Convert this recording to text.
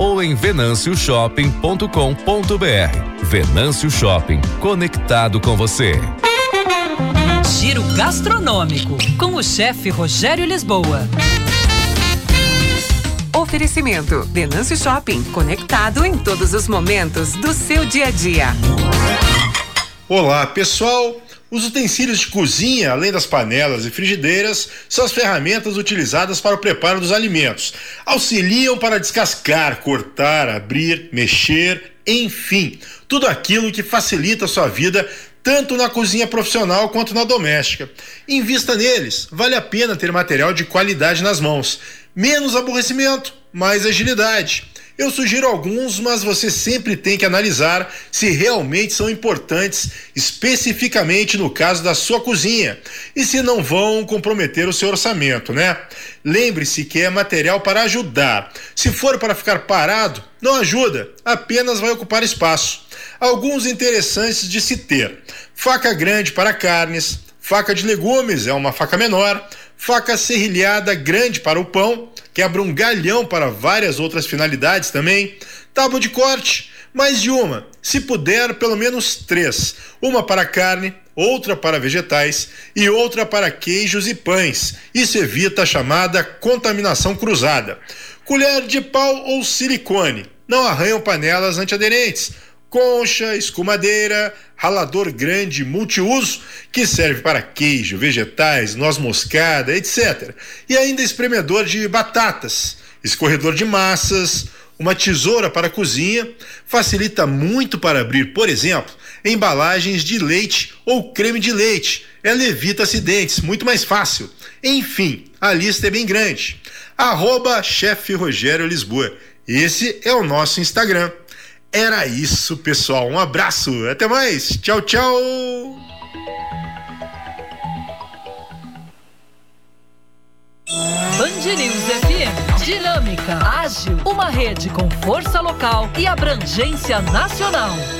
ou em venancioshopping.com.br. Venâncio Shopping, conectado com você. Giro gastronômico com o chefe Rogério Lisboa. Oferecimento: Venâncio Shopping, conectado em todos os momentos do seu dia a dia. Olá, pessoal. Os utensílios de cozinha, além das panelas e frigideiras, são as ferramentas utilizadas para o preparo dos alimentos. Auxiliam para descascar, cortar, abrir, mexer, enfim, tudo aquilo que facilita a sua vida tanto na cozinha profissional quanto na doméstica. Invista neles, vale a pena ter material de qualidade nas mãos. Menos aborrecimento, mais agilidade. Eu sugiro alguns, mas você sempre tem que analisar se realmente são importantes, especificamente no caso da sua cozinha, e se não vão comprometer o seu orçamento, né? Lembre-se que é material para ajudar. Se for para ficar parado, não ajuda, apenas vai ocupar espaço. Alguns interessantes de se ter: faca grande para carnes, faca de legumes é uma faca menor, faca serrilhada grande para o pão, quebra um galhão para várias outras finalidades também, tábua de corte, mais de uma, se puder, pelo menos três: uma para carne, outra para vegetais e outra para queijos e pães. Isso evita a chamada contaminação cruzada. Colher de pau ou silicone, não arranham panelas antiaderentes concha, escumadeira, ralador grande multiuso que serve para queijo, vegetais, noz moscada, etc. E ainda espremedor de batatas, escorredor de massas, uma tesoura para cozinha, facilita muito para abrir, por exemplo, embalagens de leite ou creme de leite. Ela evita acidentes, muito mais fácil. Enfim, a lista é bem grande. Arroba chefe Rogério Lisboa. Esse é o nosso Instagram. Era isso, pessoal. Um abraço. Até mais. Tchau, tchau. Band News FM. Dinâmica, ágil, uma rede com força local e abrangência nacional.